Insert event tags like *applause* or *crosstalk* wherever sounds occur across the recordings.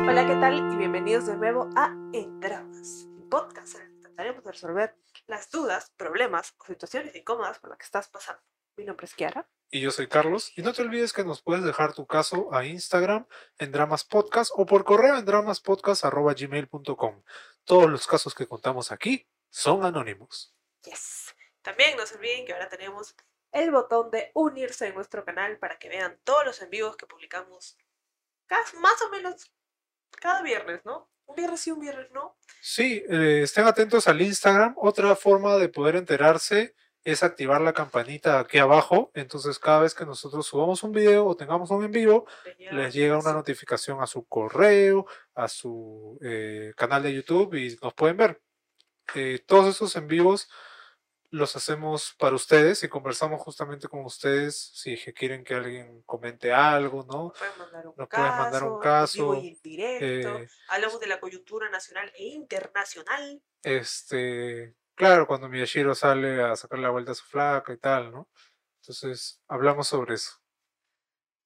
Hola, ¿qué tal? Y bienvenidos de nuevo a En Dramas, un podcast en el que trataremos de resolver las dudas, problemas o situaciones incómodas por las que estás pasando. Mi nombre es Kiara. Y yo soy Carlos. Y no te olvides que nos puedes dejar tu caso a Instagram en Dramas Podcast o por correo en dramaspodcast.gmail.com. Todos los casos que contamos aquí son anónimos. Yes. También no se olviden que ahora tenemos el botón de unirse en nuestro canal para que vean todos los en vivos que publicamos cas- más o menos cada viernes, ¿no? Un viernes sí, un viernes no. Sí, eh, estén atentos al Instagram. Otra forma de poder enterarse es activar la campanita aquí abajo. Entonces cada vez que nosotros subamos un video o tengamos un en vivo, les llega una notificación. notificación a su correo, a su eh, canal de YouTube y nos pueden ver. Eh, todos esos en vivos los hacemos para ustedes y conversamos justamente con ustedes si es que quieren que alguien comente algo, ¿no? Pueden mandar un Nos caso, pueden mandar un caso, en directo. Eh, Hablamos de la coyuntura nacional e internacional. este, claro, cuando Miyashiro sale a sacar la vuelta a su flaca y tal, ¿no? Entonces, hablamos sobre eso.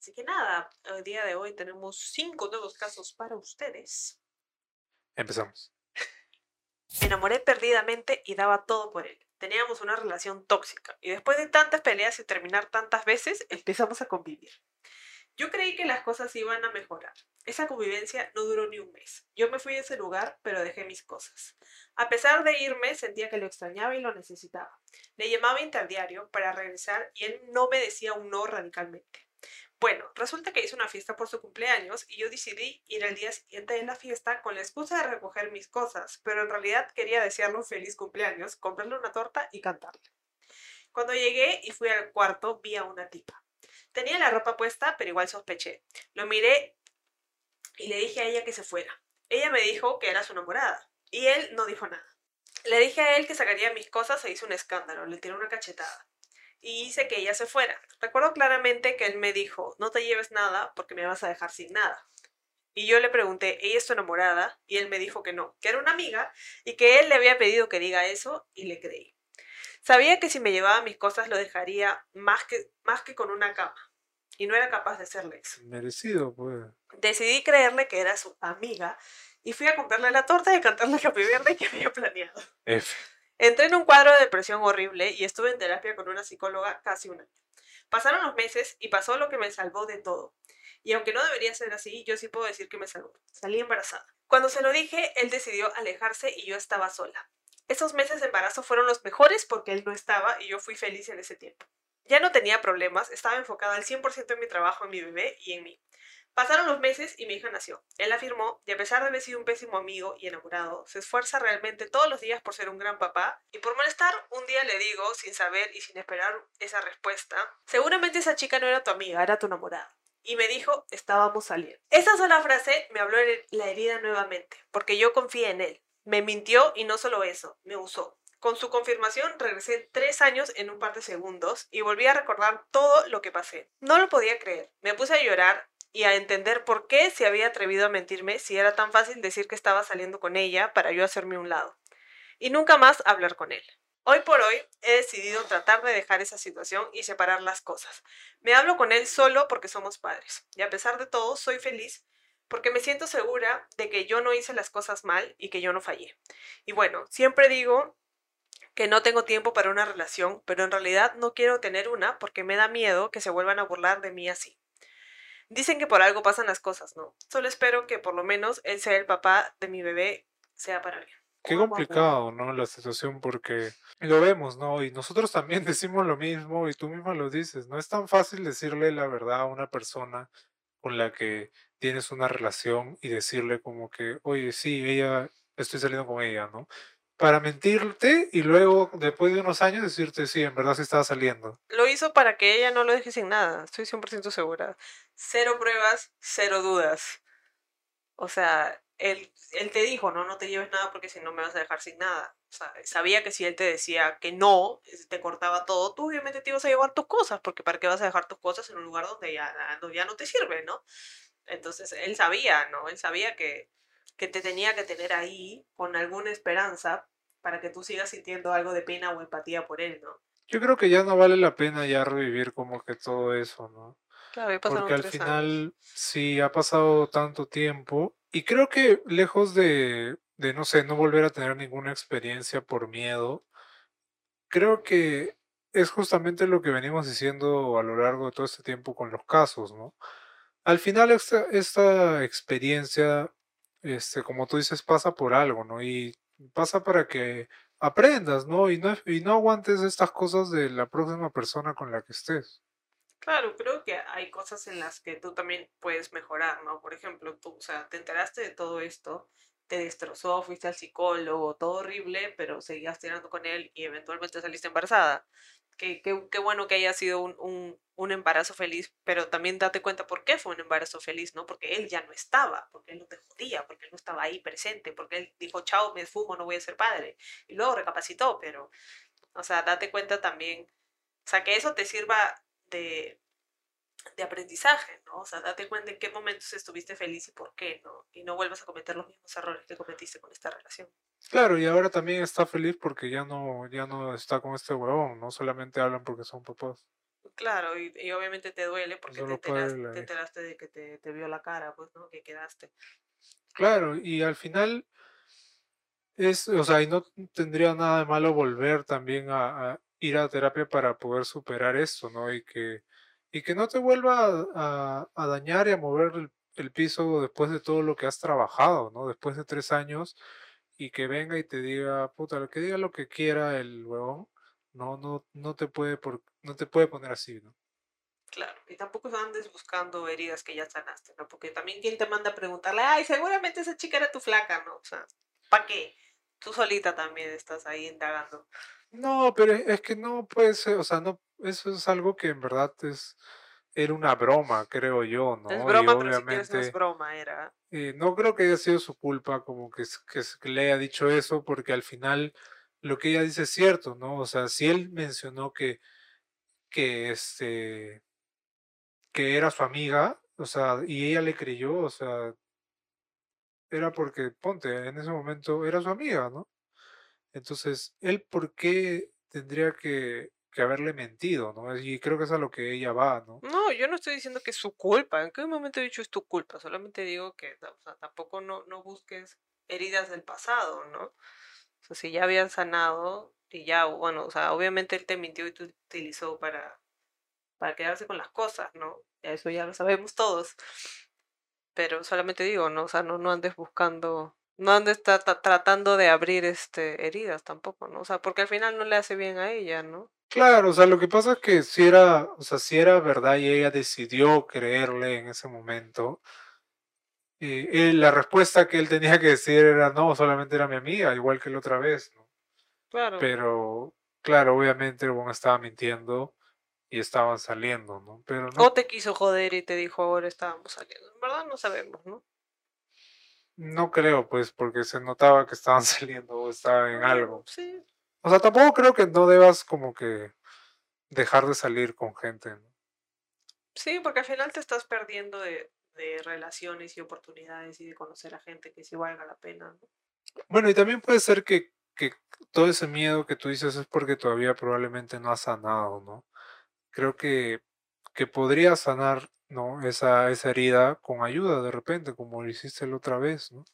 Así que nada, el día de hoy tenemos cinco nuevos casos para ustedes. Empezamos. *laughs* Me enamoré perdidamente y daba todo por él. Teníamos una relación tóxica y después de tantas peleas y terminar tantas veces, empezamos a convivir. Yo creí que las cosas iban a mejorar. Esa convivencia no duró ni un mes. Yo me fui de ese lugar, pero dejé mis cosas. A pesar de irme, sentía que lo extrañaba y lo necesitaba. Le llamaba interdiario para regresar y él no me decía un no radicalmente. Bueno, resulta que hizo una fiesta por su cumpleaños y yo decidí ir al día siguiente de la fiesta con la excusa de recoger mis cosas, pero en realidad quería desearle un feliz cumpleaños, comprarle una torta y cantarle. Cuando llegué y fui al cuarto, vi a una tipa. Tenía la ropa puesta, pero igual sospeché. Lo miré y le dije a ella que se fuera. Ella me dijo que era su enamorada y él no dijo nada. Le dije a él que sacaría mis cosas e hizo un escándalo, le tiré una cachetada y hice que ella se fuera. Recuerdo claramente que él me dijo, no te lleves nada porque me vas a dejar sin nada. Y yo le pregunté, ¿ella es tu enamorada? Y él me dijo que no, que era una amiga y que él le había pedido que diga eso y le creí. Sabía que si me llevaba mis cosas lo dejaría más que, más que con una cama. Y no era capaz de hacerle eso. Merecido, pues. Decidí creerle que era su amiga y fui a comprarle la torta y cantarle Happy Birthday que había planeado. F. Entré en un cuadro de depresión horrible y estuve en terapia con una psicóloga casi un año. Pasaron los meses y pasó lo que me salvó de todo. Y aunque no debería ser así, yo sí puedo decir que me salvó. Salí embarazada. Cuando se lo dije, él decidió alejarse y yo estaba sola. Esos meses de embarazo fueron los mejores porque él no estaba y yo fui feliz en ese tiempo. Ya no tenía problemas, estaba enfocada al 100% en mi trabajo, en mi bebé y en mí. Pasaron los meses y mi hija nació. Él afirmó, y a pesar de haber sido un pésimo amigo y enamorado, se esfuerza realmente todos los días por ser un gran papá. Y por molestar, un día le digo, sin saber y sin esperar esa respuesta, seguramente esa chica no era tu amiga, era tu enamorada. Y me dijo, estábamos saliendo. Esa sola frase me habló la herida nuevamente, porque yo confié en él. Me mintió y no solo eso, me usó. Con su confirmación regresé tres años en un par de segundos y volví a recordar todo lo que pasé. No lo podía creer. Me puse a llorar y a entender por qué se había atrevido a mentirme si era tan fácil decir que estaba saliendo con ella para yo hacerme un lado. Y nunca más hablar con él. Hoy por hoy he decidido tratar de dejar esa situación y separar las cosas. Me hablo con él solo porque somos padres. Y a pesar de todo, soy feliz porque me siento segura de que yo no hice las cosas mal y que yo no fallé. Y bueno, siempre digo que no tengo tiempo para una relación, pero en realidad no quiero tener una porque me da miedo que se vuelvan a burlar de mí así. Dicen que por algo pasan las cosas, ¿no? Solo espero que por lo menos él sea el papá de mi bebé, sea para bien. Qué complicado, ¿no? La situación porque lo vemos, ¿no? Y nosotros también *laughs* decimos lo mismo y tú misma lo dices. No es tan fácil decirle la verdad a una persona con la que tienes una relación y decirle como que, oye, sí, ella, estoy saliendo con ella, ¿no? Para mentirte y luego, después de unos años, decirte, sí, en verdad sí estaba saliendo. Lo hizo para que ella no lo deje sin nada, estoy 100% segura. Cero pruebas, cero dudas. O sea, él, él te dijo, no, no te lleves nada porque si no me vas a dejar sin nada. O sea, sabía que si él te decía que no, te cortaba todo, tú obviamente te ibas a llevar tus cosas, porque ¿para qué vas a dejar tus cosas en un lugar donde ya, ya no te sirve, ¿no? Entonces, él sabía, ¿no? Él sabía que, que te tenía que tener ahí con alguna esperanza para que tú sigas sintiendo algo de pena o empatía por él, ¿no? Yo creo que ya no vale la pena ya revivir como que todo eso, ¿no? Claro, Porque al tres años. final sí ha pasado tanto tiempo y creo que lejos de, de, no sé, no volver a tener ninguna experiencia por miedo, creo que es justamente lo que venimos diciendo a lo largo de todo este tiempo con los casos, ¿no? Al final esta, esta experiencia, este, como tú dices, pasa por algo, ¿no? Y pasa para que aprendas, ¿no? Y no, y no aguantes estas cosas de la próxima persona con la que estés. Claro, creo que hay cosas en las que tú también puedes mejorar, ¿no? Por ejemplo, tú, o sea, te enteraste de todo esto, te destrozó, fuiste al psicólogo, todo horrible, pero seguías tirando con él y eventualmente saliste embarazada. Qué, bueno que haya sido un, un, un embarazo feliz, pero también date cuenta por qué fue un embarazo feliz, ¿no? Porque él ya no estaba, porque él no te jodía, porque él no estaba ahí presente, porque él dijo, chao, me fumo, no voy a ser padre. Y luego recapacitó, pero, o sea, date cuenta también, o sea, que eso te sirva de, de aprendizaje, ¿no? O sea, date cuenta en qué momentos estuviste feliz y por qué, ¿no? Y no vuelvas a cometer los mismos errores que cometiste con esta relación. Claro, y ahora también está feliz porque ya no, ya no está con este huevón, no solamente hablan porque son papás. Claro, y, y obviamente te duele porque te, enteraste, te enteraste de que te, te vio la cara, pues, ¿no? Que quedaste. Claro, y al final es, o sea, y no tendría nada de malo volver también a, a ir a terapia para poder superar esto, ¿no? Y que, y que no te vuelva a, a- a dañar y a mover el, el piso después de todo lo que has trabajado, ¿no? Después de tres años y que venga y te diga, puta, que diga lo que quiera el huevón, no, no, no te puede por, no te puede poner así, ¿no? Claro, y tampoco andes buscando heridas que ya sanaste, ¿no? Porque también quién te manda a preguntarle, ay, seguramente esa chica era tu flaca, ¿no? O sea, ¿para qué? Tú solita también estás ahí indagando. No, pero es que no puede ser, o sea, no, eso es algo que en verdad es, era una broma, creo yo, Es ¿no? Y broma, pero si quieres no es broma, era. eh, no creo que haya sido su culpa como que, que, que le haya dicho eso, porque al final lo que ella dice es cierto, ¿no? O sea, si él mencionó que, que este, que era su amiga, o sea, y ella le creyó, o sea, era porque, ponte, en ese momento era su amiga, ¿no? Entonces, él por qué tendría que, que haberle mentido, ¿no? Y creo que es a lo que ella va, ¿no? No, yo no estoy diciendo que es su culpa. ¿En qué momento he dicho es tu culpa? Solamente digo que o sea, tampoco no, no busques heridas del pasado, ¿no? O sea, si ya habían sanado y ya, bueno, o sea, obviamente él te mintió y te utilizó para, para quedarse con las cosas, ¿no? Eso ya lo sabemos todos. Pero solamente digo, ¿no? O sea, no, no andes buscando, no andes tra- tra- tratando de abrir este heridas tampoco, ¿no? O sea, porque al final no le hace bien a ella, ¿no? Claro, o sea, lo que pasa es que si era, o sea, si era verdad y ella decidió creerle en ese momento, eh, él- la respuesta que él tenía que decir era no, solamente era mi amiga, igual que la otra vez, ¿no? Claro. Pero, claro, obviamente el bon estaba mintiendo y estaban saliendo, ¿no? Pero no, O te quiso joder y te dijo ahora estábamos saliendo. En verdad no sabemos, ¿no? no creo, pues, porque se notaba que estaban *laughs* saliendo o estaban en algo. Sí. O sea, tampoco creo que no debas como que dejar de salir con gente, ¿no? Sí, porque al final te estás perdiendo de, de relaciones y oportunidades y de conocer a gente que sí valga la pena, ¿no? Bueno, y también puede ser que, que todo ese miedo que tú dices es porque todavía probablemente no has sanado, ¿no? Creo que, que podría sanar, ¿no? Esa, esa herida con ayuda de repente, como lo hiciste la otra vez, ¿no?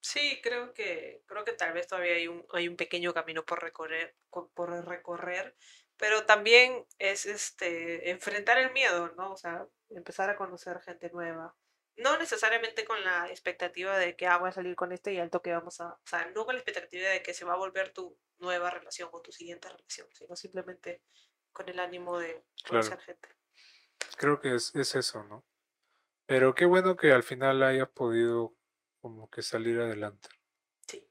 Sí, creo que, creo que tal vez todavía hay un, hay un pequeño camino por recorrer, co- por recorrer, pero también es este enfrentar el miedo, ¿no? O sea, empezar a conocer gente nueva. No necesariamente con la expectativa de que ah, voy a salir con este y al toque vamos a, o sea, no con la expectativa de que se va a volver tu nueva relación o tu siguiente relación, sino simplemente con el ánimo de Claro. conocer gente. Creo que es, es eso, ¿no? Pero qué bueno que al final hayas podido como que salir adelante. Sí.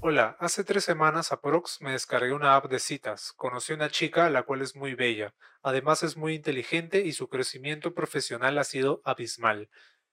Hola, hace tres semanas aprox me descargué una app de citas. Conocí una chica la cual es muy bella. Además es muy inteligente y su crecimiento profesional ha sido abismal.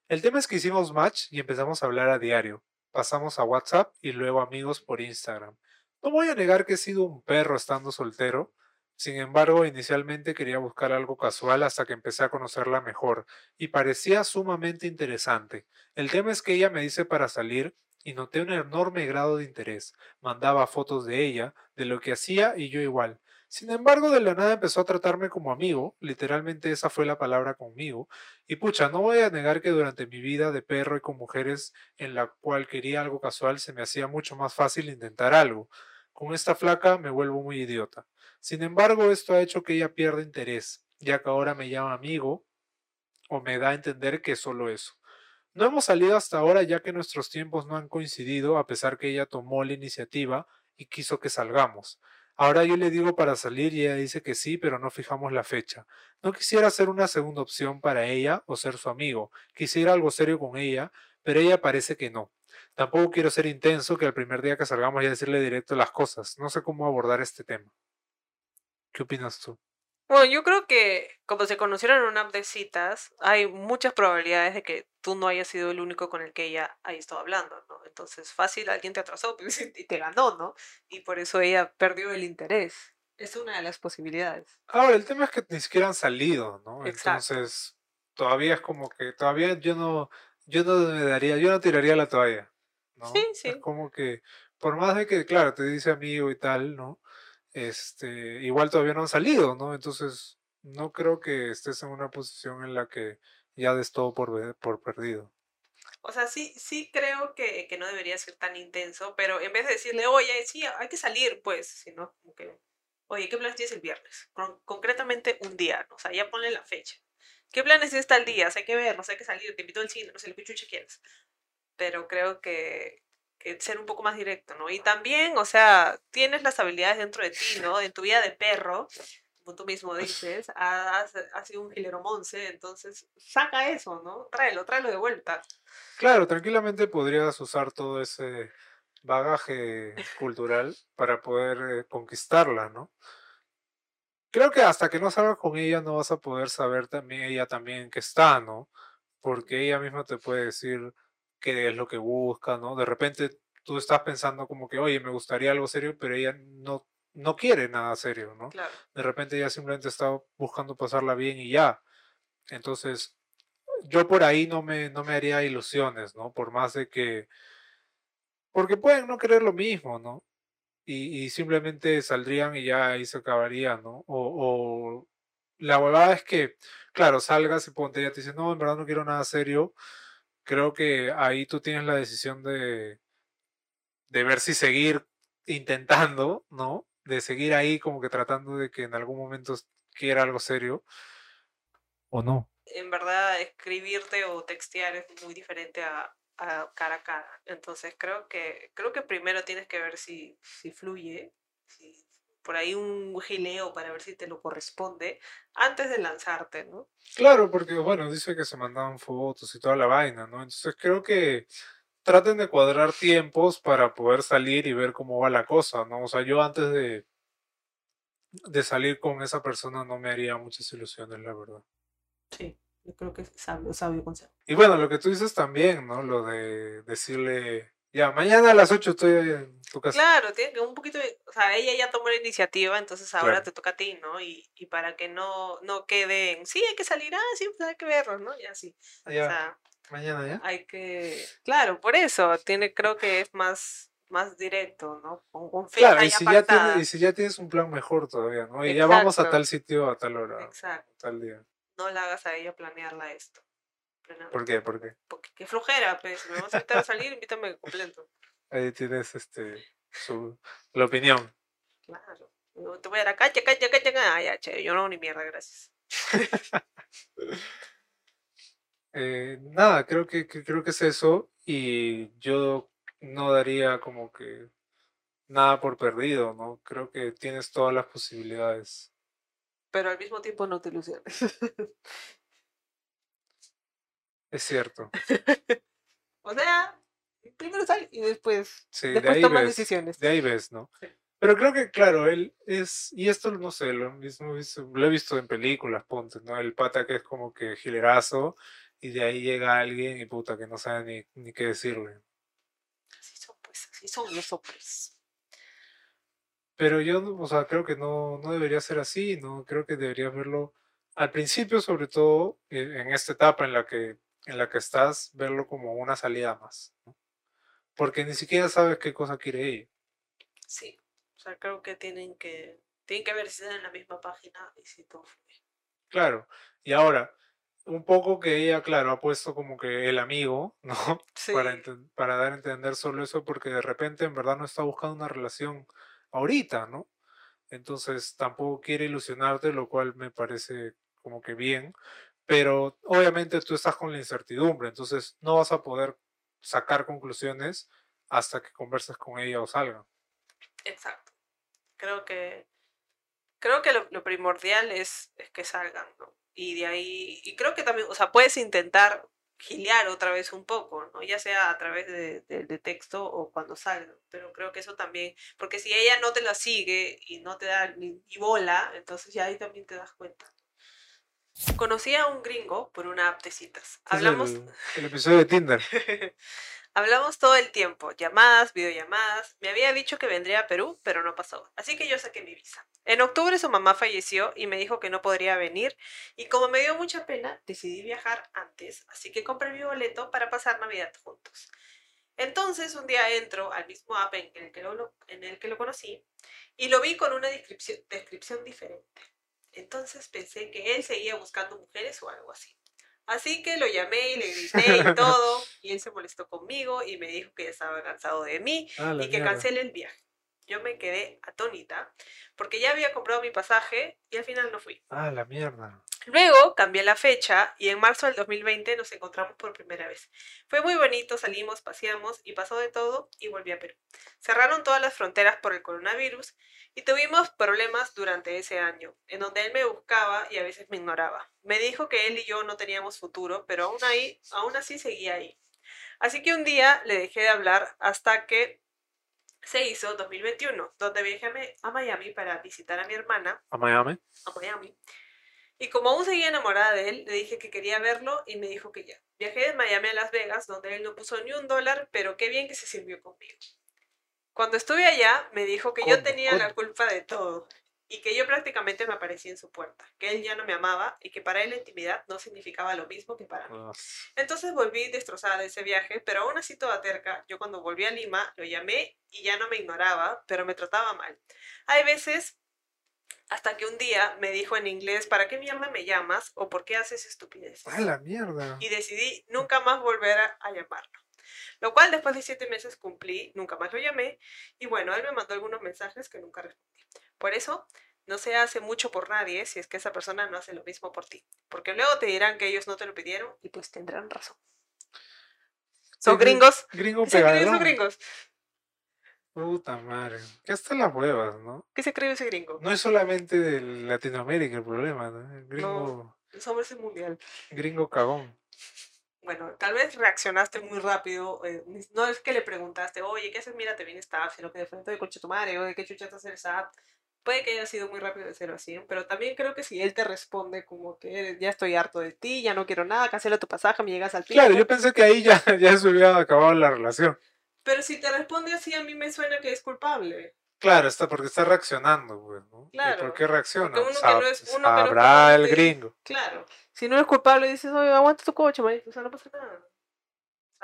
El tema es que hicimos match y empezamos a hablar a diario. Pasamos a WhatsApp y luego amigos por Instagram. No voy a negar que he sido un perro estando soltero. Sin embargo, inicialmente quería buscar algo casual hasta que empecé a conocerla mejor y parecía sumamente interesante. El tema es que ella me dice para salir y noté un enorme grado de interés. Mandaba fotos de ella, de lo que hacía y yo igual. Sin embargo, de la nada empezó a tratarme como amigo, literalmente esa fue la palabra conmigo, y pucha, no voy a negar que durante mi vida de perro y con mujeres en la cual quería algo casual se me hacía mucho más fácil intentar algo. Con esta flaca me vuelvo muy idiota. Sin embargo, esto ha hecho que ella pierda interés, ya que ahora me llama amigo o me da a entender que es solo eso. No hemos salido hasta ahora ya que nuestros tiempos no han coincidido a pesar que ella tomó la iniciativa y quiso que salgamos. Ahora yo le digo para salir y ella dice que sí, pero no fijamos la fecha. No quisiera ser una segunda opción para ella o ser su amigo. Quisiera algo serio con ella, pero ella parece que no. Tampoco quiero ser intenso que el primer día que salgamos ya decirle directo las cosas. No sé cómo abordar este tema. ¿Qué opinas tú? Bueno, yo creo que como se conocieron en una app de citas, hay muchas probabilidades de que tú no hayas sido el único con el que ella haya estado hablando, ¿no? Entonces, fácil, alguien te atrasó *laughs* y te ganó, ¿no? Y por eso ella perdió el interés. Es una de las posibilidades. Ahora, el tema es que ni siquiera han salido, ¿no? Entonces, todavía es como que, todavía yo no, yo no me daría, yo no tiraría la toalla, ¿no? Sí, sí. Es como que, por más de que, claro, te dice amigo y tal, ¿no? este, igual todavía no han salido, ¿no? Entonces, no creo que estés en una posición en la que ya des todo por, por perdido. O sea, sí, sí creo que, que, no debería ser tan intenso, pero en vez de decirle, oye, sí, hay que salir, pues, sino como que, oye, ¿qué planes tienes el viernes? concretamente un día, ¿no? o sea, ya ponle la fecha. ¿Qué planes tienes tal día? hay que ver, no sé, hay que salir, te invito al cine, no sé, lo que chucha quieres. Pero creo que, ser un poco más directo, ¿no? Y también, o sea, tienes las habilidades dentro de ti, ¿no? En tu vida de perro, como tú mismo dices, *laughs* has, sido un gilero monce, entonces saca eso, ¿no? Tráelo, tráelo de vuelta. Claro, tranquilamente podrías usar todo ese bagaje cultural para poder eh, conquistarla, ¿no? Creo que hasta que no salgas con ella no vas a poder saber también ella también que está, ¿no? Porque ella misma te puede decir, qué es lo que busca, ¿no? De repente tú estás pensando como que, oye, me gustaría algo serio, pero ella no, no quiere nada serio, ¿no? Claro. De repente ella simplemente está buscando pasarla bien y ya. Entonces, yo por ahí no me, no me haría ilusiones, ¿no? Por más de que... Porque pueden no querer lo mismo, ¿no? Y, y simplemente saldrían y ya ahí se acabaría, ¿no? O, o la huevada es que, claro, salgas y ponte, ella te dice, no, en verdad no quiero nada serio creo que ahí tú tienes la decisión de, de ver si seguir intentando, ¿no? De seguir ahí como que tratando de que en algún momento quiera algo serio o no. En verdad, escribirte o textear es muy diferente a, cara a cara. Entonces creo que, creo que primero tienes que ver si, si fluye, por ahí un gileo para ver si te lo corresponde antes de lanzarte, ¿no? Claro, porque bueno, dice que se mandaban fotos y toda la vaina, ¿no? Entonces creo que traten de cuadrar tiempos para poder salir y ver cómo va la cosa, ¿no? O sea, yo antes de, de salir con esa persona no me haría muchas ilusiones, la verdad. Sí, yo creo que es sabio, sabio consejo. Y bueno, lo que tú dices también, ¿no? Lo de decirle ya, mañana a las 8 estoy en tu casa. Claro, tiene que un poquito, o sea, ella ya tomó la iniciativa, entonces ahora te toca a ti, ¿no? Y, y para que no, no queden, sí, hay que salir, ah, sí, pues hay que verlo, ¿no? Y así. o sea, mañana ya. Hay que, claro, por eso, tiene, creo que es más, más directo, ¿no? Con, con claro, y si, ya tienes, y si ya tienes un plan mejor todavía, ¿no? Y ya vamos a tal sitio a tal hora. Exacto. Tal día. No la hagas a ella planearla esto. ¿Por qué? ¿Por qué? Porque qué flojera, pues. Si me vas a invitar a salir, invítame completo. Ahí tienes este su, la opinión. Claro. No te voy a dar a cacha, cacha, cacha, Ah, ya, che, yo no, ni mierda, gracias. *laughs* eh, nada, creo que, que, creo que es eso. Y yo no daría como que nada por perdido, ¿no? Creo que tienes todas las posibilidades. Pero al mismo tiempo no te ilusiones. *laughs* Es cierto. *laughs* o sea, primero sal y después, sí, después de decisiones. De ahí ves, ¿no? Pero creo que, claro, él es, y esto no sé, lo mismo lo he visto en películas, ponte, ¿no? El pata que es como que gilerazo, y de ahí llega alguien y puta que no sabe ni, ni qué decirle. Así son, pues, así son los hombres. Pero yo, o sea, creo que no, no debería ser así, ¿no? Creo que deberías verlo al principio, sobre todo, eh, en esta etapa en la que en la que estás, verlo como una salida más. Porque ni siquiera sabes qué cosa quiere ella. Sí, o sea, creo que tienen que, Tienen que ver si están en la misma página y si todo fluye. Claro. Y ahora, un poco que ella, claro, ha puesto como que el amigo, *laughs* ¿no? Para, Sí, enten- para dar a entender solo eso, porque de repente en verdad no está buscando una relación ahorita, ¿no? Entonces tampoco quiere ilusionarte, lo cual me parece como que bien, pero obviamente tú estás con la incertidumbre, entonces no vas a poder sacar conclusiones hasta que converses con ella o salgan. exacto. Creo que, creo que lo, primordial es, es que salgan, ¿no? Y de ahí, y creo que también, o sea, puedes intentar gilear otra vez un poco, ¿no? Ya sea a través de, de- de texto o cuando salgan, pero creo que eso también, porque si ella no te la sigue y no te da ni, ni bola, entonces ya ahí también te das cuenta. Conocí a un gringo por una app de citas. Este es Hablamos, el, el episodio de Tinder. *laughs* Hablamos todo el tiempo, llamadas, videollamadas. Me había dicho que vendría a Perú, pero no pasó. Así que yo saqué mi visa. En octubre su mamá falleció y me dijo que no podría venir. Y como me dio mucha pena, decidí viajar antes. Así que compré mi boleto para pasar Navidad juntos. Entonces un día entro al mismo app en el que lo, en el que lo conocí y lo vi con una descripción, descripción diferente. Entonces pensé que él seguía buscando mujeres o algo así. Así que lo llamé y le grité y *laughs* todo, y él se molestó conmigo y me dijo que ya estaba cansado de mí y que mierda. cancele el viaje. Yo me quedé atónita porque ya había comprado mi pasaje y al final no fui. Ah, la mierda. Luego cambié la fecha y en marzo del 2020 nos encontramos por primera vez. Fue muy bonito, salimos, paseamos y pasó de todo y volví a Perú. Cerraron todas las fronteras por el coronavirus y tuvimos problemas durante ese año, en donde él me buscaba y a veces me ignoraba. Me dijo que él y yo no teníamos futuro, pero aún, ahí, aún así seguía ahí. Así que un día le dejé de hablar hasta que se hizo 2021, donde viajé a Mi- a Miami para visitar a mi hermana ¿A Miami? a Miami. Y como aún seguía enamorada de él, le dije que quería verlo y me dijo que ya. Viajé de Miami a Las Vegas, donde él no puso ni un dólar, pero qué bien que se sirvió conmigo. Cuando estuve allá, me dijo que yo tenía la culpa de todo y que yo prácticamente me aparecía en su puerta, que él ya no me amaba y que para él la intimidad no significaba lo mismo que para mí. Ah, Entonces volví destrozada de ese viaje, pero aún así toda terca, yo cuando volví a Lima lo llamé y ya no me ignoraba, pero me trataba mal. Hay veces hasta que un día me dijo en inglés, ¿para qué mierda me llamas? o ¿por qué haces estupideces? Ah, la mierda. Y decidí nunca más volver a, a llamarlo. Lo cual después de siete meses cumplí, nunca más lo llamé, y bueno, él me mandó algunos mensajes que nunca respondí. Por eso, no se hace mucho por nadie si es que esa persona no hace lo mismo por ti, porque luego te dirán que ellos no te lo pidieron y pues tendrán razón. Son Sí, gringos. Gringo ¿Qué se creen esos pegadón. gringos? Puta madre. Que hasta las huevas, ¿no? ¿Qué se cree ese gringo? No es solamente de Latinoamérica el problema, ¿no? El gringo, Es hombre ese mundial. gringo cagón. Bueno, tal vez reaccionaste muy rápido. eh, no es que le preguntaste, oye, ¿qué haces? Mira, te viene esta app, sino que de frente de coche tu madre, oye, ¿qué chucha te hace esa app? Puede que haya sido muy rápido de cero a 100, pero también creo que si él te responde como que ya estoy harto de ti, ya no quiero nada, cancela tu pasaje, me llegas al pico. Claro, yo pensé que ahí ya, ya se hubiera acabado la relación. Pero si te responde así, a mí me suena que es culpable. Claro, está porque está reaccionando, pues, ¿no? ¿Y Claro, por qué reacciona? uno que Sab- no es- uno que no es sabrá el gringo. Claro. Si no es culpable, dices, oye, aguanta tu coche, man. O sea, no pasa nada.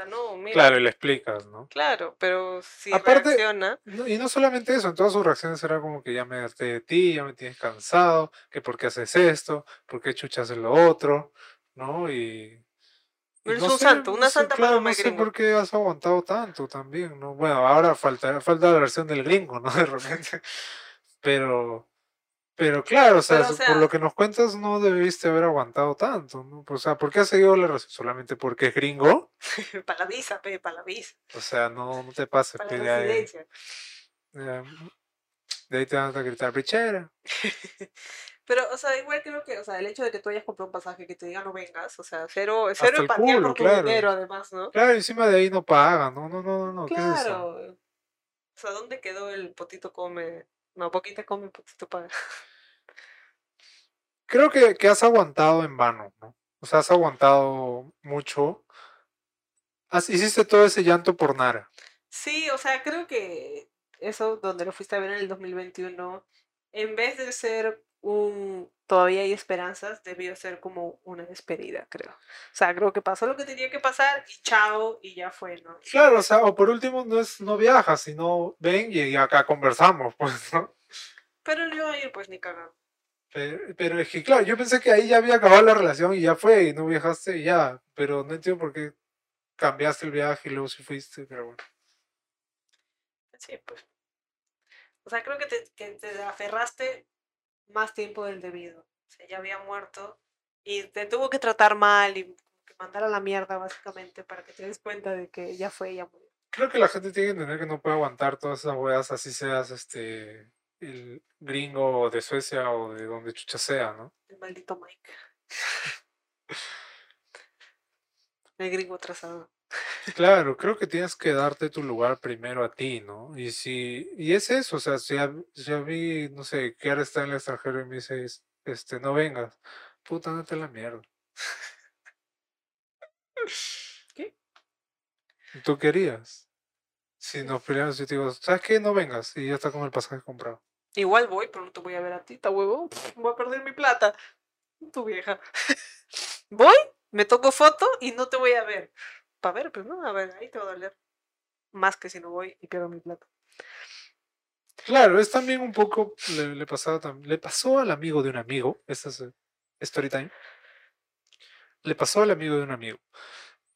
No, mira. Claro, y le explicas, ¿no? Claro, pero si Aparte- reacciona. No, Y no solamente eso, en todas sus reacciones era como que ya me harté de ti, ya me tienes cansado, que por qué haces esto, por qué chuchas en lo otro, ¿no? Y... no un sé, santo, una sé, santa claro, paloma no sé gringo. por qué has aguantado tanto también, ¿no? Bueno, ahora falta, falta la versión del gringo, ¿no? *laughs* De repente. Pero, pero claro, o sea, Pero, o por lo que nos cuentas no debiste haber aguantado tanto, ¿no? O sea, ¿por qué has seguido la relación? ¿Solamente porque es gringo? *laughs* para la visa, pe, para la visa. O sea, no, no te *laughs* pases, Para la de ahí, residencia. de, de ahí te van a gritar, brichera. *laughs* Pero, o sea, igual creo que, o sea, el hecho de que tú hayas comprado un pasaje que te diga no vengas, o sea, cero, cero empatía por tu claro. dinero, además, ¿no? Claro, encima de ahí no pagan, no, no, no, no, no, ¿qué es eso? Claro. O sea, ¿dónde quedó el potito come? No, poquita come, potito paga. Creo que, que has aguantado en vano, ¿no? O sea, has aguantado mucho. Has- hiciste todo ese llanto por nada. Sí, o sea, creo que eso donde lo fuiste a ver en el 2021, en vez de ser un todavía hay esperanzas, debió ser como una despedida, creo. O sea, creo que pasó lo que tenía que pasar y chao, y ya fue, ¿no? Claro, o sea, o por último no es no viajas, sino ven y acá conversamos, *laughs* pues, ¿no? Pero no iba a ir, pues, ni cagado. Pero, pero es que, claro, yo pensé que ahí ya había acabado la relación y ya fue, y no viajaste y ya. Pero no entiendo por qué cambiaste el viaje y luego sí fuiste, pero bueno. Sí, pues. O sea, creo que te, que te aferraste más tiempo del debido. O sea, ya había muerto y te tuvo que tratar mal y mandar a la mierda, básicamente, para que te des cuenta de que ya fue, ya murió. Creo que la gente tiene que entender que no puede aguantar todas esas weas, así seas este el gringo de Suecia o de donde chucha sea, ¿no? El maldito Mike. El gringo atrasado. Claro, creo que tienes que darte tu lugar primero a ti, ¿no? Y si, y es eso, o sea, si a, si a mí, no sé, que ahora está en el extranjero y me dices, este, no vengas, puta, andate a la mierda. ¿Qué? ¿Tú querías? Si nos peleamos, yo te digo, ¿sabes qué? No vengas y ya está con el pasaje comprado. Igual voy, pero no te voy a ver a ti, ta huevo. Voy a perder mi plata. Tu vieja. *laughs* voy, me toco foto y no te voy a ver. Para ver, pues no, a ver, ahí te va a doler. Más que si no voy y pierdo mi plata. Claro, es también un poco, le, pasaba le pasó al amigo de un amigo, esta es eh, story time, le pasó al amigo de un amigo.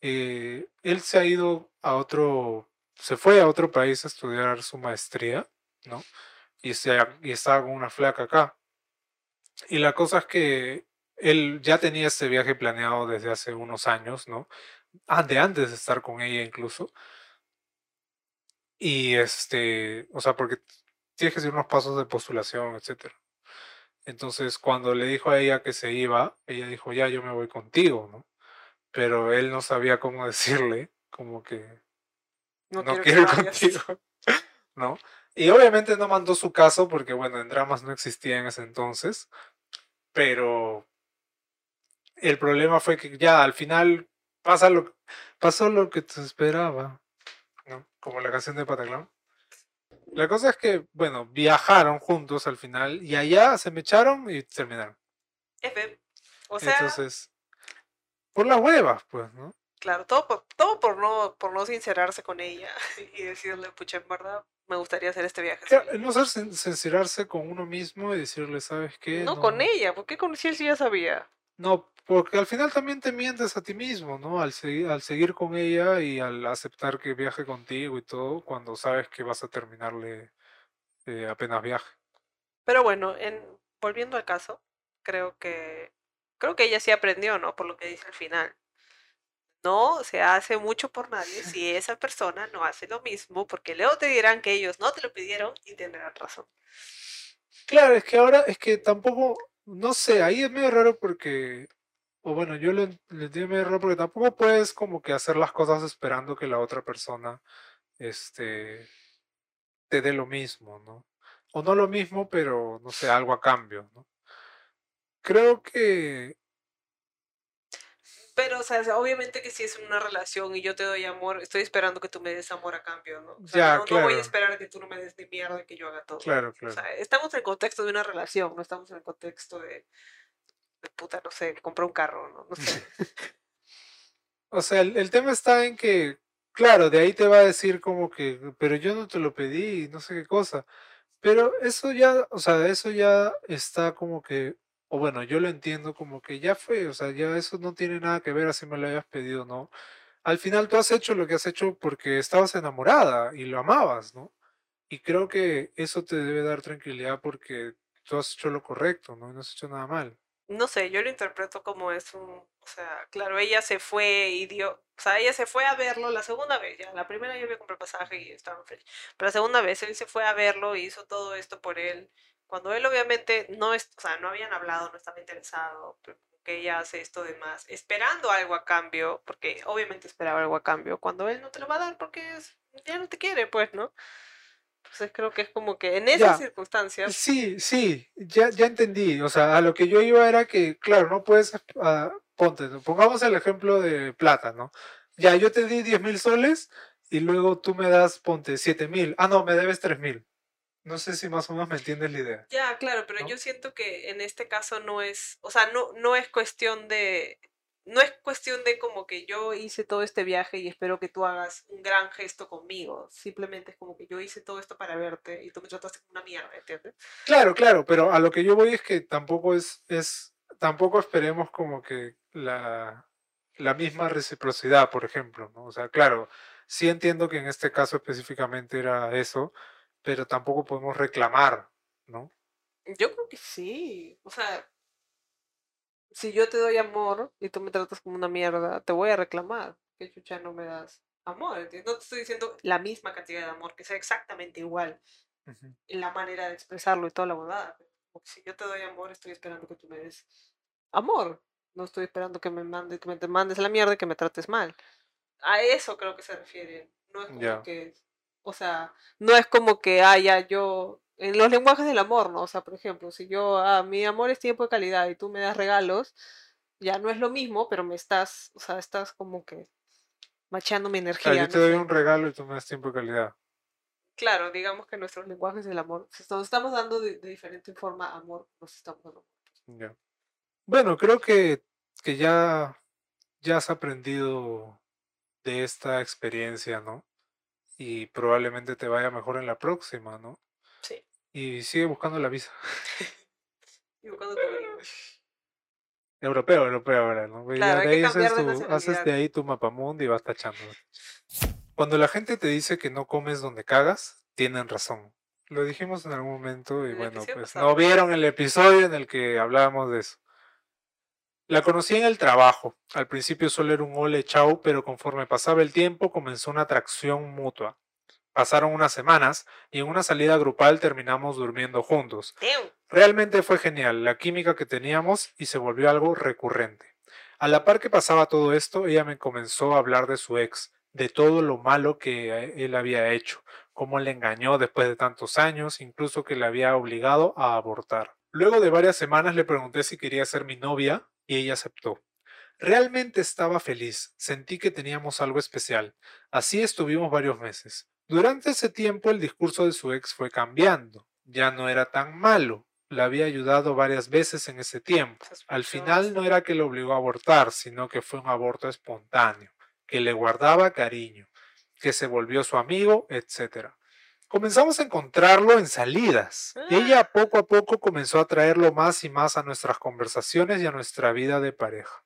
Eh, él se ha ido a otro, se fue a otro país a estudiar su maestría, ¿no? Y, se, y estaba con una flaca acá. Y la cosa es que él ya tenía este viaje planeado desde hace unos años, ¿no? Ah, de antes de estar con ella incluso. Y este, o sea, porque tienes que hacer unos pasos de postulación, etcétera. Entonces, cuando le dijo a ella que se iba, ella dijo, ya, yo me voy contigo, ¿no? Pero él no sabía cómo *laughs* decirle, como que No, no quiero, ir contigo, *laughs* ¿no? Y obviamente no mandó su caso porque, bueno, en dramas no existía en ese entonces, pero el problema fue que ya al final pasa lo, pasó lo que se esperaba, ¿no? Como la canción de Pataclown. La cosa es que, bueno, viajaron juntos al final y allá se me echaron y terminaron. F. O sea, Entonces, por las huevas, pues, ¿no? claro, todo por, todo por no, por no sincerarse con ella *laughs* y decirle, pucha, en verdad, me gustaría hacer este viaje. Ya, sola". No ser sin- sincerarse con uno mismo y decirle, ¿sabes qué? No, con ella, ¿por qué con si él sí ya sabía? No, porque al final también te mientes a ti mismo, ¿no? Al, segui- al seguir con ella y al aceptar que viaje contigo y todo, cuando sabes que vas a terminarle eh, apenas viaje. Pero bueno, en, volviendo al caso, creo que creo que ella sí aprendió, ¿no? Por lo que dice al final. No se hace mucho por nadie *laughs* si esa persona no hace lo mismo, porque luego te dirán que ellos no te lo pidieron y tendrán razón. Claro, es que ahora, es que tampoco, no sé, ahí es medio raro porque, o bueno, yo lo lo entiendo medio raro porque tampoco puedes como que hacer las cosas esperando que la otra persona, este, te dé lo mismo, ¿no? O no lo mismo, pero, no sé, algo a cambio, ¿no? Creo que Pero, o sea, obviamente que si es una relación y yo te doy amor, estoy esperando que tú me des amor a cambio, ¿no? O sea, Ya, no, no voy claro. a esperar que tú no me des ni mierda y que yo haga todo. Claro, O claro. sea, estamos en el contexto de una relación, no estamos en el contexto de puta, no sé, comprar un carro, ¿no? No sé. *laughs* O sea, el, el tema está en que, claro, de ahí te va a decir como que, pero yo no te lo pedí, no sé qué cosa. Pero eso ya, o sea, eso ya está como que, o bueno, yo lo entiendo como que ya fue, o sea, ya eso no tiene nada que ver así me lo hayas pedido, ¿no? Al final tú has hecho lo que has hecho porque estabas enamorada y lo amabas, ¿no? Y creo que eso te debe dar tranquilidad porque tú has hecho lo correcto, ¿no? No has hecho nada mal. No sé, yo lo interpreto como es un, o sea, claro, ella se fue y dio, o sea, ella se fue a verlo la segunda vez, ya, la primera yo había comprado el pasaje y estaba feliz, pero la segunda vez él se fue a verlo y hizo todo esto por él, cuando él obviamente no, es, o sea, no habían hablado, no estaba interesado, que ella hace esto de más, esperando algo a cambio, porque obviamente esperaba algo a cambio, cuando él no te lo va a dar porque es- ya no te quiere, pues, ¿no? Entonces creo que es como que en esas Ya. circunstancias, Sí, sí, ya, ya entendí. O sea, a lo que yo iba era que, claro, no puedes, ah, ponte, pongamos el ejemplo de plata, ¿no? Ya, yo te di 10 mil soles y luego tú me das, ponte, 7 mil. Ah, no, me debes 3 mil. No sé si más o menos me entiendes la idea. Ya, claro, pero ¿no? yo siento que en este caso no es, o sea, no, no es cuestión de, no es cuestión de como que yo hice todo este viaje y espero que tú hagas un gran gesto conmigo. Simplemente es como que yo hice todo esto para verte y tú me trataste como una mierda, ¿entiendes? Claro, claro, pero a lo que yo voy es que tampoco es, es tampoco esperemos como que la, la misma reciprocidad, por ejemplo, ¿no? O sea, claro, sí entiendo que en este caso específicamente era eso, pero tampoco podemos reclamar, ¿no? Yo creo que sí. O sea, si yo te doy amor y tú me tratas como una mierda, te voy a reclamar. Que chucha no me das amor. ¿entiendes? No te estoy diciendo la misma cantidad de amor, que sea exactamente igual Ujú. en la manera de expresarlo y toda la huevada. Porque si yo te doy amor, estoy esperando que tú me des amor. No estoy esperando que me mandes, que me te mandes a la mierda y que me trates mal. A eso creo que se refiere. No es como que, o sea, no es como que haya yo en los lenguajes del amor, ¿no? O sea, por ejemplo, si yo, ah, mi amor es tiempo de calidad y tú me das regalos, ya no es lo mismo, pero me estás, o sea, estás como que macheando mi sea, energía, yo no te doy un regalo y tú me das tiempo de calidad. Claro, digamos que nuestros lenguajes del amor, nos estamos dando de, de diferente forma amor, nos estamos dando. Ya. Bueno, creo que, que ya, ya has aprendido de esta experiencia, ¿no? Y probablemente te vaya mejor en la próxima, ¿no? Y sigue buscando la visa. *laughs* Y buscando tu gringo. *laughs* Europeo, europeo ahora, ¿no? Claro, de ahí haces, cambiar de tu, haces de ahí tu mapamundi y vas tachando. Cuando la gente te dice que no comes donde cagas, tienen razón. Lo dijimos en algún momento y bueno, pues pasado. no vieron el episodio en el que hablábamos de eso. La conocí en el trabajo. Al principio solo era un ole chau, pero conforme pasaba el tiempo comenzó una atracción mutua. Pasaron unas semanas y en una salida grupal terminamos durmiendo juntos. Realmente fue genial la química que teníamos y se volvió algo recurrente. A la par que pasaba todo esto, ella me comenzó a hablar de su ex, de todo lo malo que él había hecho, cómo le engañó después de tantos años, incluso que le había obligado a abortar. Luego de varias semanas le pregunté si quería ser mi novia y ella aceptó. Realmente estaba feliz, sentí que teníamos algo especial. Así estuvimos varios meses. Durante ese tiempo el discurso de su ex fue cambiando. Ya no era tan malo. La había ayudado varias veces en ese tiempo. Al final no era que lo obligó a abortar, sino que fue un aborto espontáneo, que le guardaba cariño, que se volvió su amigo, etc. Comenzamos a encontrarlo en salidas. Ella poco a poco comenzó a traerlo más y más a nuestras conversaciones y a nuestra vida de pareja.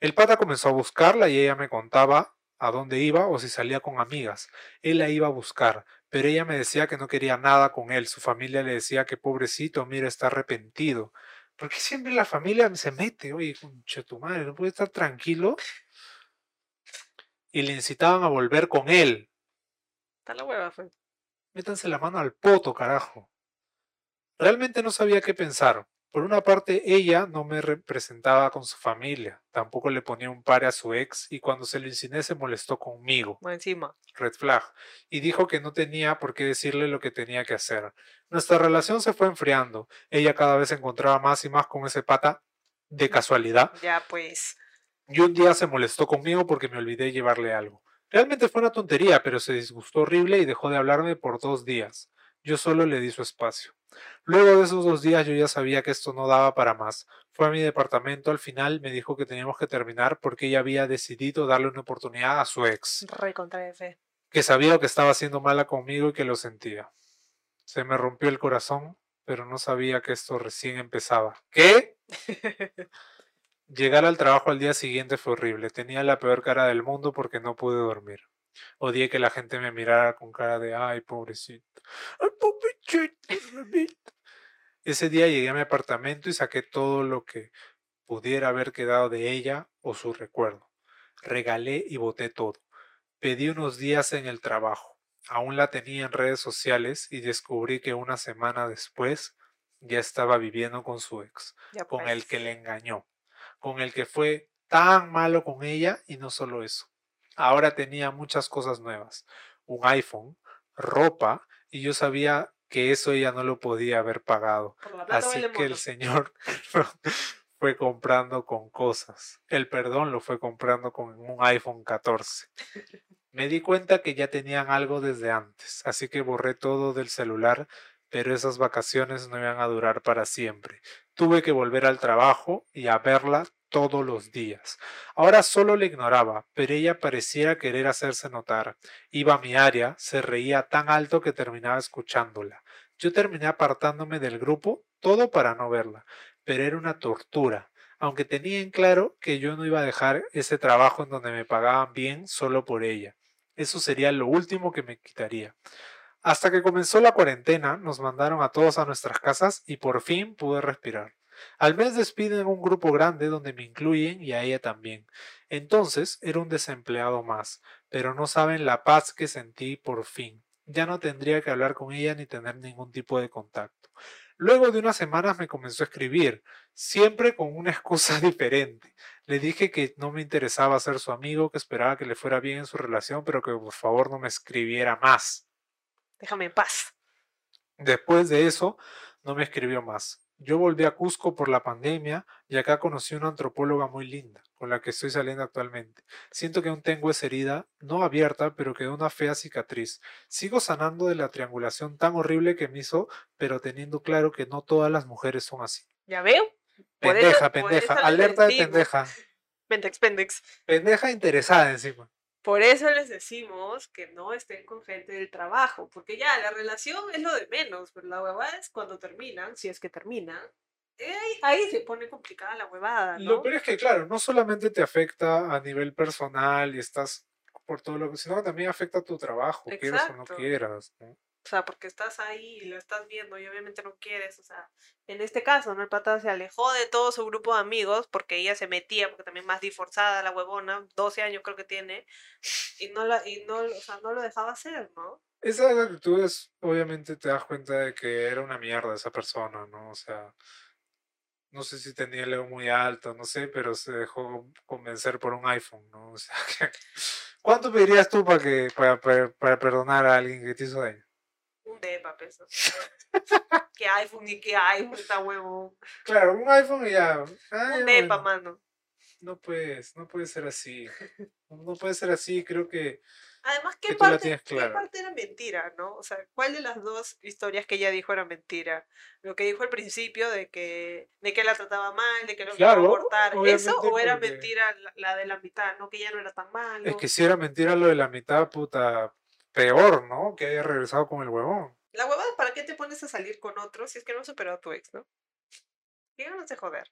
El pata comenzó a buscarla y ella me contaba a dónde iba o si salía con amigas. Él la iba a buscar, pero ella me decía que no quería nada con él. Su familia le decía que pobrecito, mira, está arrepentido. Porque siempre la familia se mete, oye, concha tu madre, no puede estar tranquilo. Y le incitaban a volver con él. Está la hueva, fue. Métanse la mano al poto, carajo. Realmente no sabía qué pensar. Por una parte, ella no me representaba con su familia, tampoco le ponía un pare a su ex y cuando se lo insinué se molestó conmigo, encima. red flag, y dijo que no tenía por qué decirle lo que tenía que hacer. Nuestra relación se fue enfriando, ella cada vez se encontraba más y más con ese pata de casualidad, Ya, pues. y un día se molestó conmigo porque me olvidé llevarle algo. Realmente fue una tontería, pero se disgustó horrible y dejó de hablarme por dos días. Yo solo le di su espacio. Luego de esos dos días yo ya sabía que esto no daba para más. Fue a mi departamento al final, me dijo que teníamos que terminar porque ella había decidido darle una oportunidad a su ex, Re contra F. que sabía que estaba haciendo mala conmigo y que lo sentía. Se me rompió el corazón, pero no sabía que esto recién empezaba. ¿Qué? *laughs* Llegar al trabajo al día siguiente fue horrible. Tenía la peor cara del mundo porque no pude dormir. Odié que la gente me mirara con cara de ay, pobrecito. Ay, pobrecito, bebito". Ese día llegué a mi apartamento y saqué todo lo que pudiera haber quedado de ella o su recuerdo. Regalé y boté todo. Pedí unos días en el trabajo. Aún la tenía en redes sociales y descubrí que una semana después ya estaba viviendo con su ex Ya, con pues. el que le engañó, con el que fue tan malo con ella y no solo eso. Ahora tenía muchas cosas nuevas, un iPhone, ropa y yo sabía que eso ella no lo podía haber pagado. Así que el. Señor *laughs* fue comprando con cosas. El perdón lo fue comprando con un iPhone 14. Me di cuenta que ya tenían algo desde antes, así que borré todo del celular, pero esas vacaciones no iban a durar para siempre. Tuve que volver al trabajo y a verla todos los días. Ahora solo le ignoraba, pero ella pareciera querer hacerse notar. Iba a mi área, se reía tan alto que terminaba escuchándola. Yo terminé apartándome del grupo, todo para no verla, pero era una tortura, aunque tenía en claro que yo no iba a dejar ese trabajo en donde me pagaban bien solo por ella. Eso sería lo último que me quitaría. Hasta que comenzó la cuarentena, nos mandaron a todos a nuestras casas y por fin pude respirar. Al mes despiden un grupo grande donde me incluyen y a ella también. Entonces era un desempleado más, pero no saben la paz que sentí por fin. Ya no tendría que hablar con ella ni tener ningún tipo de contacto. Luego de unas semanas me comenzó a escribir, siempre con una excusa *laughs* diferente. Le dije que no me interesaba ser su amigo, que esperaba que le fuera bien en su relación, pero que por favor no me escribiera más. Déjame en paz. Después de eso, no me escribió más. Yo volví a Cusco por la pandemia y acá conocí una antropóloga muy linda, con la que estoy saliendo actualmente. Siento que aún tengo esa herida, no abierta, pero quedó una fea cicatriz. Sigo sanando de la triangulación tan horrible que me hizo, pero teniendo claro que no todas las mujeres son así. ¿Ya veo? pendeja, pendeja, alerta de pendeja. Pendex, pendex. Pendeja interesada encima. Por eso les decimos que no estén con gente del trabajo, porque ya la relación es lo de menos, pero la huevada es cuando terminan, si es que terminan, eh, ahí, se pone complicada la huevada. ¿no? Lo peor es que, claro, no solamente te afecta a nivel personal y estás por todo lo que, sino que también afecta a tu trabajo, quieras o no quieras. ¿no? O sea, porque estás ahí y lo estás viendo y obviamente no quieres. O sea, en este caso, ¿no? El pata se alejó de todo su grupo de amigos porque ella se metía, porque también más disforzada la huevona, 12 años creo que tiene, y no, la, y no, o sea, no lo dejaba hacer, ¿no? Esas actitudes, obviamente te das cuenta de que era una mierda esa persona, ¿no? O sea, no sé si tenía el ego muy alto, no sé, pero se dejó convencer por un iPhone, ¿no? *laughs* O sea, ¿cuánto pedirías tú para, que, para, para perdonar a alguien que te hizo daño? Un depa, peso. ¿Qué iPhone y qué iPhone está huevo? Claro, un iPhone y ya. un depa, mano. No puedes, no puede ser así. No puede ser así, creo que Además, ¿qué, parte, ¿qué parte era mentira, no? O sea, ¿cuál de las dos historias que ella dijo era mentira? Lo que dijo al principio de que, de que la trataba mal, de que no quería abortar, ¿eso o era mentira la, de la mitad, no? Que ya no era tan malo. Es que si era mentira lo de la mitad, puta, peor, ¿no? Que haya regresado con el huevón. La huevada, ¿para qué te pones a salir con otro si es que no has superado a tu ex, no? ¿Qué ganas de joder?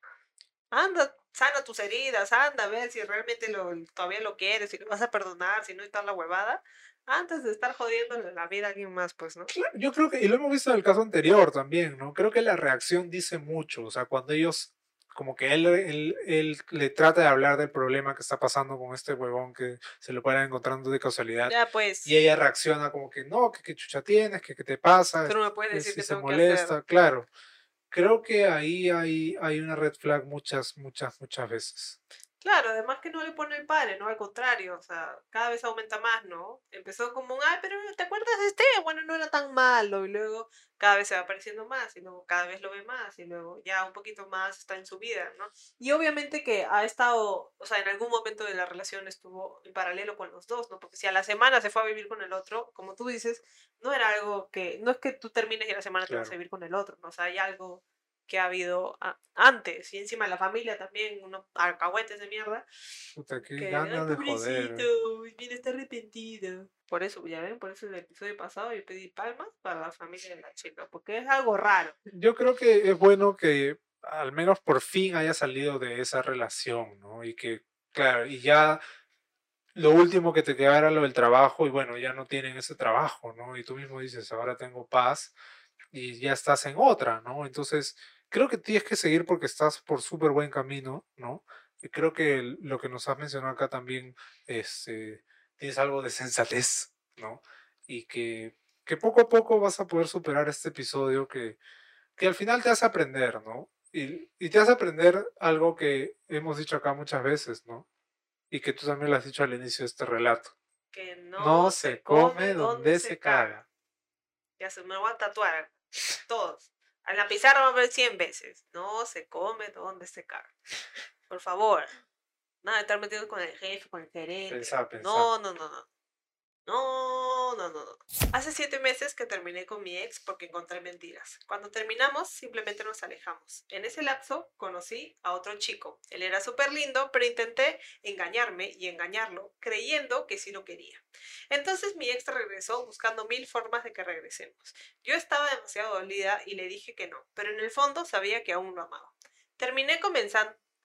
Anda, sana tus heridas, anda a ver si realmente lo, todavía lo quieres, si lo vas a perdonar, si no está la huevada, antes de estar jodiendo la vida a alguien más, pues, ¿no? yo creo que, y lo hemos visto en el caso anterior también, ¿no? Creo que la reacción dice mucho, o sea, cuando ellos como que él, él, él, le trata de hablar del problema que está pasando con este huevón que se lo para encontrando de casualidad. Ya, pues. Y ella reacciona como que no, que qué chucha tienes, que qué te pasa. Pero me puedes decir que se molesta, claro. Creo que ahí hay, hay una red flag muchas, muchas, muchas veces. Claro, además que no le pone el padre, ¿no? Al contrario, o sea, cada vez aumenta más, ¿no? Empezó como un, ay, pero ¿te acuerdas de este? Bueno, no era tan malo, y luego cada vez se va apareciendo más, y luego cada vez lo ve más, y luego ya un poquito más está en su vida, ¿no? Y obviamente que ha estado, o sea, en algún momento de la relación estuvo en paralelo con los dos, ¿no? Porque si a la semana se fue a vivir con el otro, como tú dices, no era algo que, no es que tú termines y a la semana te vas a vivir con el otro, ¿no? O sea, hay algo que ha habido antes. Y encima la familia también, unos alcahuetes de mierda. Puta, qué ganas de joder. Viene está arrepentido. Por eso, ya ven, por eso el episodio pasado yo pedí palmas para la familia de la chica, porque es algo raro. Yo creo que es bueno que al menos por fin haya salido de esa relación, ¿no? Y que, claro, y ya lo último que te quedara era lo del trabajo y bueno, ya no tienen ese trabajo, ¿no? Y tú mismo dices, ahora tengo paz y ya estás en otra, ¿no? Entonces, creo que tienes que seguir porque estás por súper buen camino, ¿no? Y creo que lo que nos has mencionado acá también es, eh, tienes algo de sensatez, ¿no? Y que, que poco a poco vas a poder superar este episodio que, que al final te hace aprender, ¿no? Y, y, te hace aprender algo que hemos dicho acá muchas veces, ¿no? Y que tú también lo has dicho al inicio de este relato. Que no, se come donde se caga. Ya se me va a tatuar. Todos. En la pizarra vamos a ver 100 veces. No se come donde se caga. Por favor. Nada de estar metido con el jefe, con el gerente. No, no, no, no. No, no, no, no. Hace siete meses que terminé con mi ex porque encontré mentiras. Cuando terminamos, simplemente nos alejamos. En ese lapso conocí a otro chico. Él era súper lindo, pero intenté engañarme y engañarlo, creyendo que sí lo quería. Entonces mi ex regresó buscando mil formas de que regresemos. Yo estaba demasiado dolida y le dije que no, pero en el fondo sabía que aún lo amaba. Terminé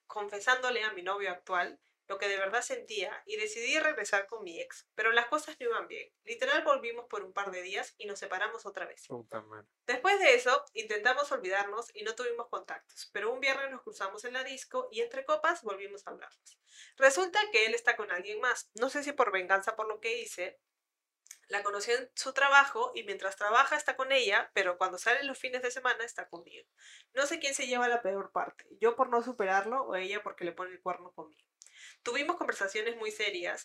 confesándole a mi novio actual lo que de verdad sentía y decidí regresar con mi ex, pero las cosas no iban bien. Literal volvimos por un par de días y nos separamos otra vez. Después de eso, intentamos olvidarnos y no tuvimos contactos, pero un viernes nos cruzamos en la disco y entre copas volvimos a hablarnos. Resulta que él está con alguien más, no sé si por venganza por lo que hice, la conocí en su trabajo y mientras trabaja está con ella, pero cuando salen los fines de semana está conmigo. No sé quién se lleva la peor parte, yo por no superarlo o ella porque le pone el cuerno conmigo. Tuvimos conversaciones muy serias.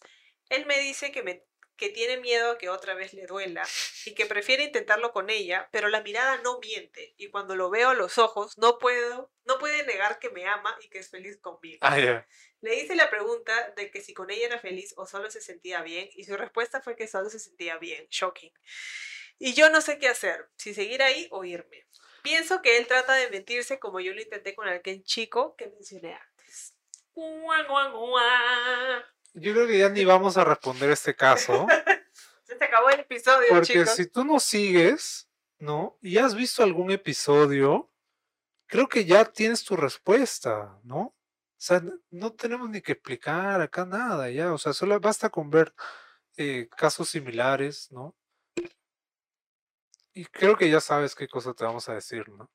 Él me dice que, me, que tiene miedo a que otra vez le duela y que prefiere intentarlo con ella, pero la mirada no miente y cuando lo veo a los ojos no puedo, no puede negar que me ama y que es feliz conmigo. Ah, Le hice la pregunta de que si con ella era feliz o solo se sentía bien y su respuesta fue que solo se sentía bien. Shocking. Y yo no sé qué hacer, si seguir ahí o irme. Pienso que él trata de mentirse como yo lo intenté con aquel chico que mencioné antes. Yo creo que ya ni vamos a responder este caso. *laughs* Se acabó el episodio. Porque si tú no sigues, ¿no? Y has visto algún episodio, creo que ya tienes tu respuesta, ¿no? O sea, no tenemos ni que explicar acá nada, ya. O sea, solo basta con ver eh, casos similares, ¿no? Y creo que ya sabes qué cosa te vamos a decir, ¿no?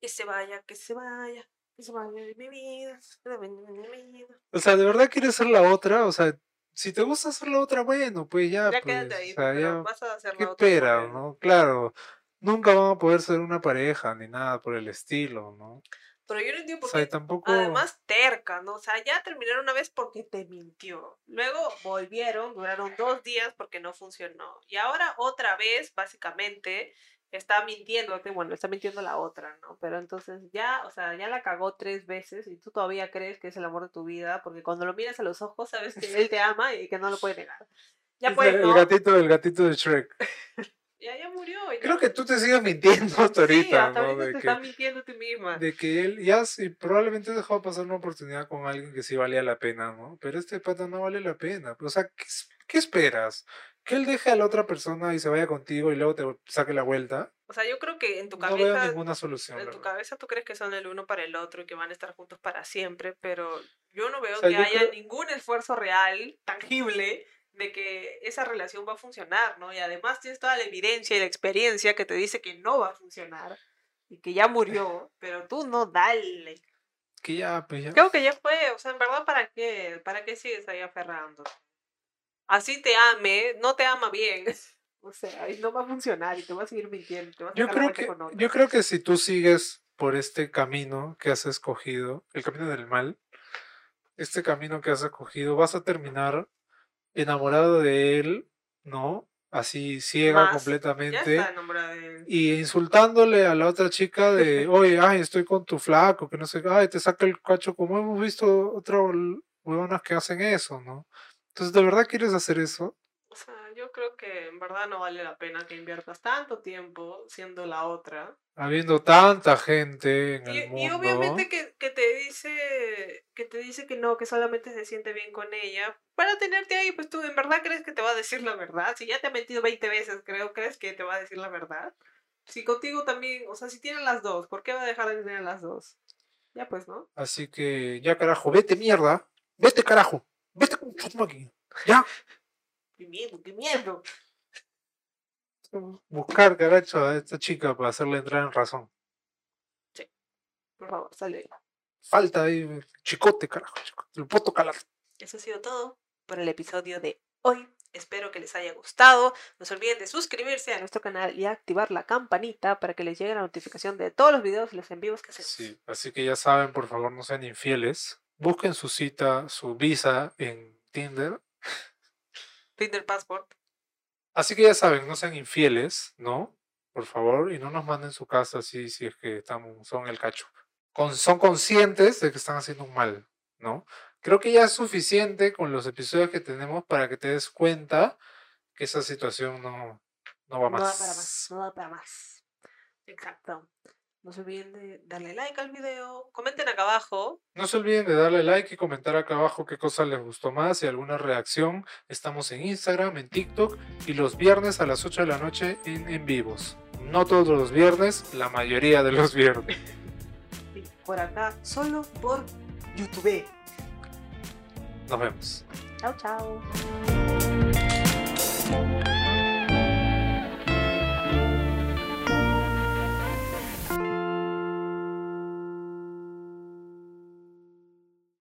Que se vaya, que se vaya. Vaya de mi vida, de mi vida. O sea, ¿de verdad quieres ser la otra? O sea, si te gusta hacer la otra, bueno, pues ya. Ya pues, quédate ahí, o sea, pero ya, vas a hacer ¿qué la otra. espera, no? Claro, nunca van a poder ser una pareja ni nada por el estilo, ¿no? Pero yo no entiendo O por sea, y qué. tampoco. Además, terca, ¿no? O sea, ya terminaron una vez porque te mintió. Luego volvieron, duraron dos días porque no funcionó. Y ahora otra vez, básicamente, está mintiendo. Bueno, está mintiendo la otra, ¿no? Pero entonces ya, o sea, ya la cagó tres veces y tú todavía crees que es el amor de tu vida porque cuando lo miras a los ojos sabes que él te *laughs* ama y que no lo puede negar. Ya Es pues, el ¿no? gatito del gatito de Shrek. *laughs* Ya, ya murió. ya. Creo que tú te sigues mintiendo hasta Sí, ahorita, hasta ¿no? De te que, estás mintiendo a ti misma. de que él ya sí, probablemente dejó pasar una oportunidad con alguien que sí valía la pena, ¿no? Pero este pata no vale la pena. O sea, ¿qué, qué esperas? ¿Que él deje a la otra persona y se vaya contigo y luego te saque la vuelta? O sea, yo creo que en tu No veo cabeza ninguna solución. En tu verdad. cabeza tú crees que son el uno para el otro y que van a estar juntos para siempre, pero yo no veo O sea, que haya creo- ningún esfuerzo real, tangible, de que esa relación va a funcionar, ¿no? Y además tienes toda la evidencia y la experiencia que te dice que no va a funcionar y que ya murió, pero tú no dale. Que ya, pues ya. Creo que ya fue, o sea, en verdad, ¿para qué? ¿Para qué sigues ahí aferrando? Así te ame, no te ama bien. *laughs* O sea, no va a funcionar y te va a seguir mintiendo. Te a Yo creo que, con yo creo que si tú sigues por este camino que has escogido, el camino del mal, este camino que has escogido, vas a terminar enamorado de él, ¿no? Así ciega Más. Ya completamente. está enamorada de él. Y insultándole a la otra chica de, *laughs* oye, ay, estoy con tu flaco, que no sé, ay, te saca el cacho, como hemos visto otras huevonas que hacen eso, ¿no? Entonces, ¿de verdad quieres hacer eso? O sea, yo creo que en verdad no vale la pena que inviertas tanto tiempo siendo la otra. Habiendo tanta gente en Y, el y mundo. obviamente que, que te dice que te dice que no, que solamente se siente bien con ella. Para tenerte ahí, pues tú en verdad crees que te va a decir la verdad. Si ya te ha mentido 20 veces, creo, ¿crees que te va a decir la verdad? Si contigo también, o sea, si tienen las dos, ¿por qué va a dejar de tener las dos? Ya pues, ¿no? Así que, ya carajo, vete mierda. Vete carajo. Vete con tu máquina. Ya. Qué miedo, qué miedo. Buscar, caracho, a esta chica para hacerle entrar en razón. Por favor, sale. Falta ahí, chicote, carajo, chicote. El poto calar. Eso ha sido todo por el episodio de hoy. Espero que les haya gustado. No se olviden de suscribirse a nuestro canal y activar la campanita para que les llegue la notificación de todos los videos y los en vivos que hacemos. Sí, así que ya saben, por favor, no sean infieles. Busquen su cita, su visa en Tinder. Tinder Passport. Así que ya saben, no sean infieles, ¿no? Por favor, y no nos manden su casa así si es que estamos, son el cacho. Con- son conscientes de que están haciendo un mal, ¿no? Creo que ya es suficiente con los episodios que tenemos para que te des cuenta que esa situación no, no va No más. da para más, no da para más. Exacto. No se olviden de darle like al video. Comenten acá abajo. No se olviden de darle like y comentar acá abajo qué cosa les gustó más y alguna reacción. Estamos en Instagram, en TikTok y los viernes a las 8 de la noche en, en vivos. No todos los viernes, la mayoría de los viernes. *laughs* Sí, por acá, solo por YouTube. Nos vemos. Chao, chao.